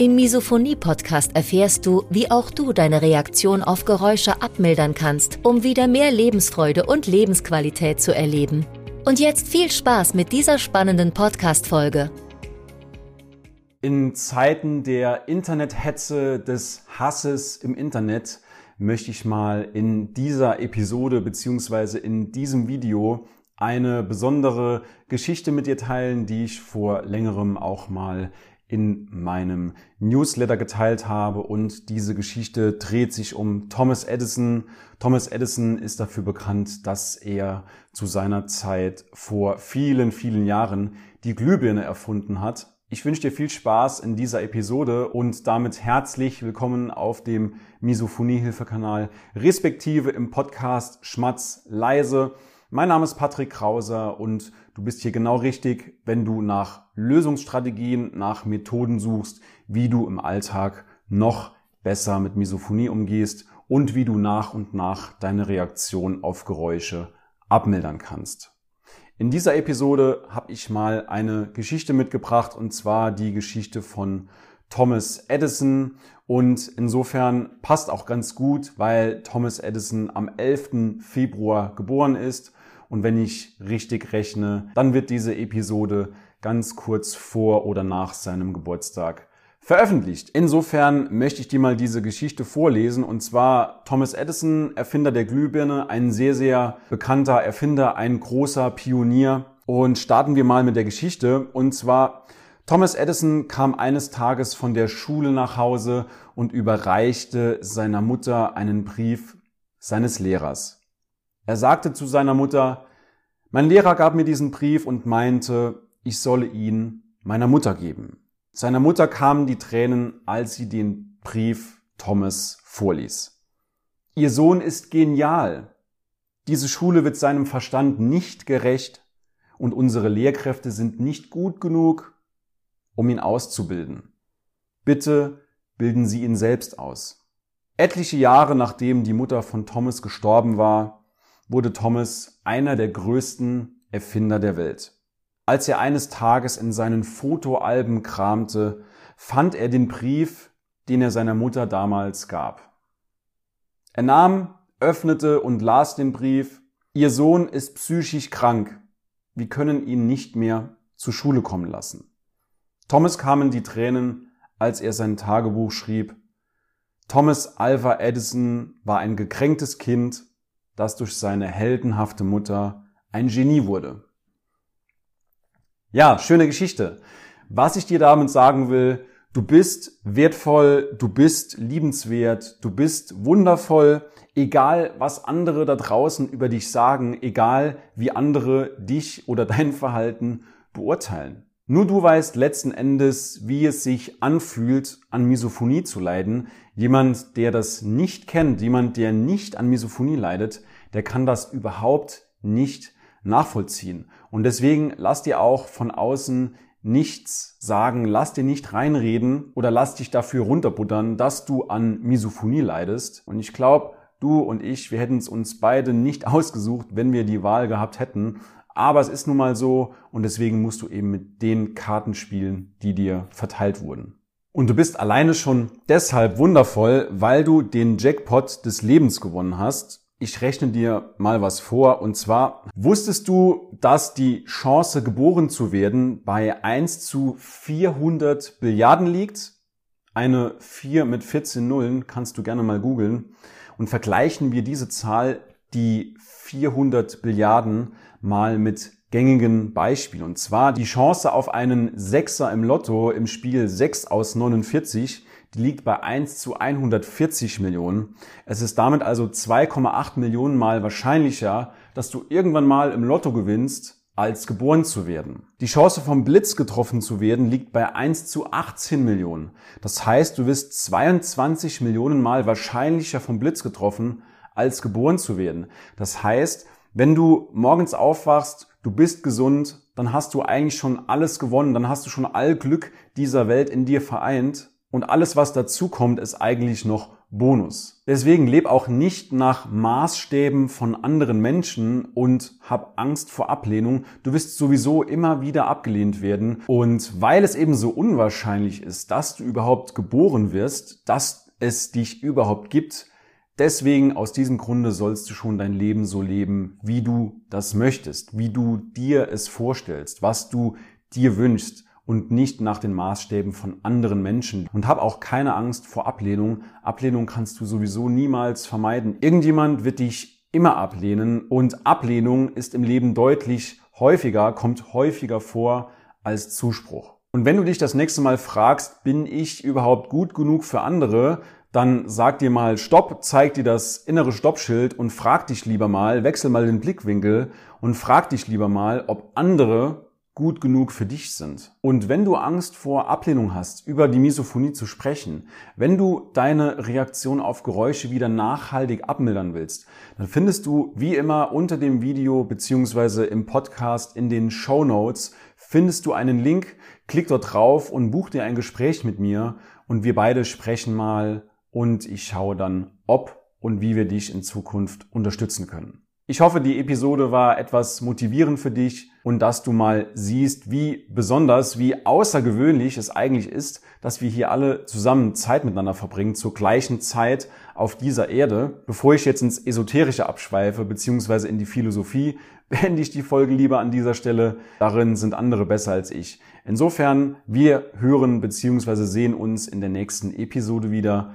Im Misophonie-Podcast erfährst du, wie auch du deine Reaktion auf Geräusche abmildern kannst, um wieder mehr Lebensfreude und Lebensqualität zu erleben. Und jetzt viel Spaß mit dieser spannenden Podcast-Folge. In Zeiten der Internethetze, des Hasses im Internet möchte ich mal in dieser Episode beziehungsweise in diesem Video eine besondere Geschichte mit dir teilen, die ich vor längerem auch mal in meinem Newsletter geteilt habe und diese Geschichte dreht sich um Thomas Edison. Thomas Edison ist dafür bekannt, dass er zu seiner Zeit vor vielen, vielen Jahren die Glühbirne erfunden hat. Ich wünsche dir viel Spaß in dieser Episode und damit herzlich willkommen auf dem Misophonie-Hilfe-Kanal, respektive im Podcast Schmatz leise. Mein Name ist Patrick Krauser und du bist hier genau richtig, wenn du nach Lösungsstrategien, nach Methoden suchst, wie du im Alltag noch besser mit Misophonie umgehst und wie du nach und nach deine Reaktion auf Geräusche abmildern kannst. In dieser Episode habe ich mal eine Geschichte mitgebracht und zwar die Geschichte von Thomas Edison und insofern passt auch ganz gut, weil Thomas Edison am 11. Februar geboren ist und wenn ich richtig rechne, dann wird diese Episode ganz kurz vor oder nach seinem Geburtstag veröffentlicht. Insofern möchte ich dir mal diese Geschichte vorlesen und zwar Thomas Edison, Erfinder der Glühbirne, ein sehr, sehr bekannter Erfinder, ein großer Pionier. Und starten wir mal mit der Geschichte und zwar Thomas Edison kam eines Tages von der Schule nach Hause und überreichte seiner Mutter einen Brief seines Lehrers. Er sagte zu seiner Mutter, mein Lehrer gab mir diesen Brief und meinte, ich solle ihn meiner Mutter geben. Seiner Mutter kamen die Tränen, als sie den Brief Thomas vorließ. Ihr Sohn ist genial. Diese Schule wird seinem Verstand nicht gerecht und unsere Lehrkräfte sind nicht gut genug, um ihn auszubilden. Bitte bilden Sie ihn selbst aus. Etliche Jahre nachdem die Mutter von Thomas gestorben war, wurde Thomas einer der größten Erfinder der Welt. Als er eines Tages in seinen Fotoalben kramte, fand er den Brief, den er seiner Mutter damals gab. Er nahm, öffnete und las den Brief, Ihr Sohn ist psychisch krank. Wir können ihn nicht mehr zur Schule kommen lassen. Thomas kamen die Tränen, als er sein Tagebuch schrieb. Thomas Alva Edison war ein gekränktes Kind, das durch seine heldenhafte Mutter ein Genie wurde. Ja, schöne Geschichte. Was ich dir damit sagen will, du bist wertvoll, du bist liebenswert, du bist wundervoll, egal was andere da draußen über dich sagen, egal wie andere dich oder dein Verhalten beurteilen. Nur du weißt letzten Endes, wie es sich anfühlt, an Misophonie zu leiden. Jemand, der das nicht kennt, jemand, der nicht an Misophonie leidet, der kann das überhaupt nicht nachvollziehen. Und deswegen lass dir auch von außen nichts sagen, lass dir nicht reinreden oder lass dich dafür runterbuttern, dass du an Misophonie leidest. Und ich glaube, du und ich, wir hätten es uns beide nicht ausgesucht, wenn wir die Wahl gehabt hätten. Aber es ist nun mal so und deswegen musst du eben mit den Karten spielen, die dir verteilt wurden. Und du bist alleine schon deshalb wundervoll, weil du den Jackpot des Lebens gewonnen hast ich rechne dir mal was vor. Und zwar, wusstest du, dass die Chance geboren zu werden bei 1 zu 400 Billiarden liegt? Eine 4 mit 14 Nullen kannst du gerne mal googeln. Und vergleichen wir diese Zahl, die 400 Billiarden, mal mit gängigen Beispielen. Und zwar die Chance auf einen Sechser im Lotto im Spiel 6 aus 49 die liegt bei 1 zu 140 Millionen. Es ist damit also 2,8 Millionen mal wahrscheinlicher, dass du irgendwann mal im Lotto gewinnst, als geboren zu werden. Die Chance vom Blitz getroffen zu werden liegt bei 1 zu 18 Millionen. Das heißt, du wirst 22 Millionen Mal wahrscheinlicher vom Blitz getroffen, als geboren zu werden. Das heißt, wenn du morgens aufwachst, du bist gesund, dann hast du eigentlich schon alles gewonnen, dann hast du schon all Glück dieser Welt in dir vereint und alles, was dazu kommt, ist eigentlich noch Bonus. Deswegen leb auch nicht nach Maßstäben von anderen Menschen und hab Angst vor Ablehnung. Du wirst sowieso immer wieder abgelehnt werden. Und weil es eben so unwahrscheinlich ist, dass du überhaupt geboren wirst, dass es dich überhaupt gibt, deswegen aus diesem Grunde sollst du schon dein Leben so leben, wie du das möchtest, wie du dir es vorstellst, was du dir wünschst und nicht nach den Maßstäben von anderen Menschen. Und hab auch keine Angst vor Ablehnung. Ablehnung kannst du sowieso niemals vermeiden. Irgendjemand wird dich immer ablehnen und Ablehnung ist im Leben deutlich häufiger, kommt häufiger vor als Zuspruch. Und wenn du dich das nächste Mal fragst, bin ich überhaupt gut genug für andere, dann sag dir mal Stopp, zeig dir das innere Stoppschild und frag dich lieber mal, wechsel mal den Blickwinkel und frag dich lieber mal, ob andere gut genug für dich sind. Und wenn du Angst vor Ablehnung hast, über die Misophonie zu sprechen, wenn du deine Reaktion auf Geräusche wieder nachhaltig abmildern willst, dann findest du wie immer unter dem Video beziehungsweise im Podcast in den Show Notes findest du einen Link, klick dort drauf und buch dir ein Gespräch mit mir und wir beide sprechen mal und ich schaue dann, ob und wie wir dich in Zukunft unterstützen können. Ich hoffe, die Episode war etwas motivierend für dich und dass du mal siehst, wie besonders, wie außergewöhnlich es eigentlich ist, dass wir hier alle zusammen Zeit miteinander verbringen, zur gleichen Zeit auf dieser Erde. Bevor ich jetzt ins Esoterische abschweife, beziehungsweise in die Philosophie, beende ich die Folge lieber an dieser Stelle. Darin sind andere besser als ich. Insofern, wir hören beziehungsweise sehen uns in der nächsten Episode wieder.